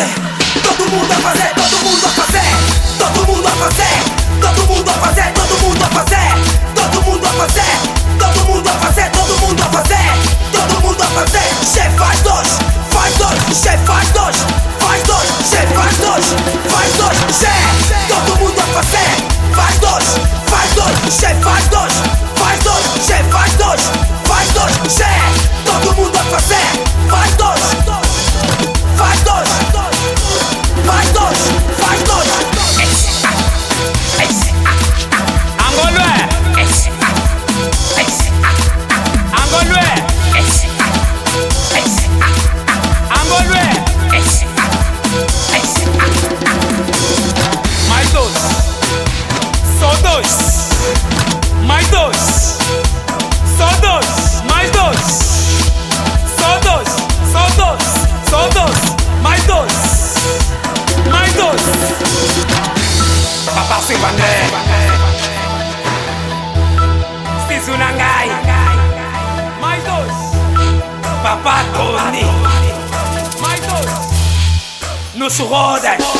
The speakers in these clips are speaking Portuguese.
fazer, todo mundo a fazer, todo mundo a fazer. siva ne Sizuna ngai Mais dois. Papá Tony. Mais dois. Nos rodas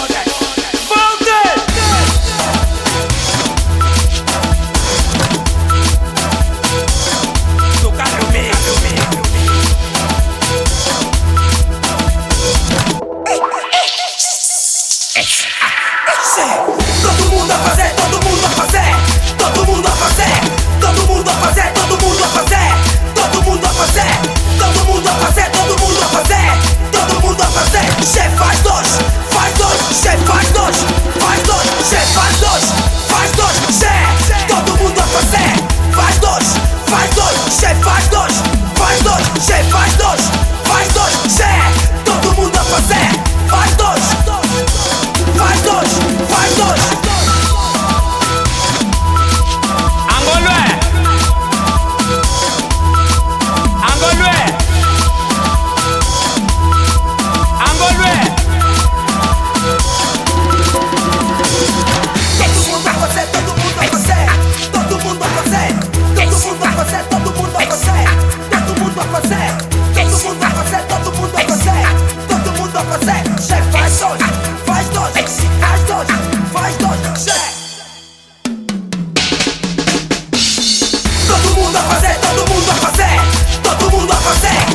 você.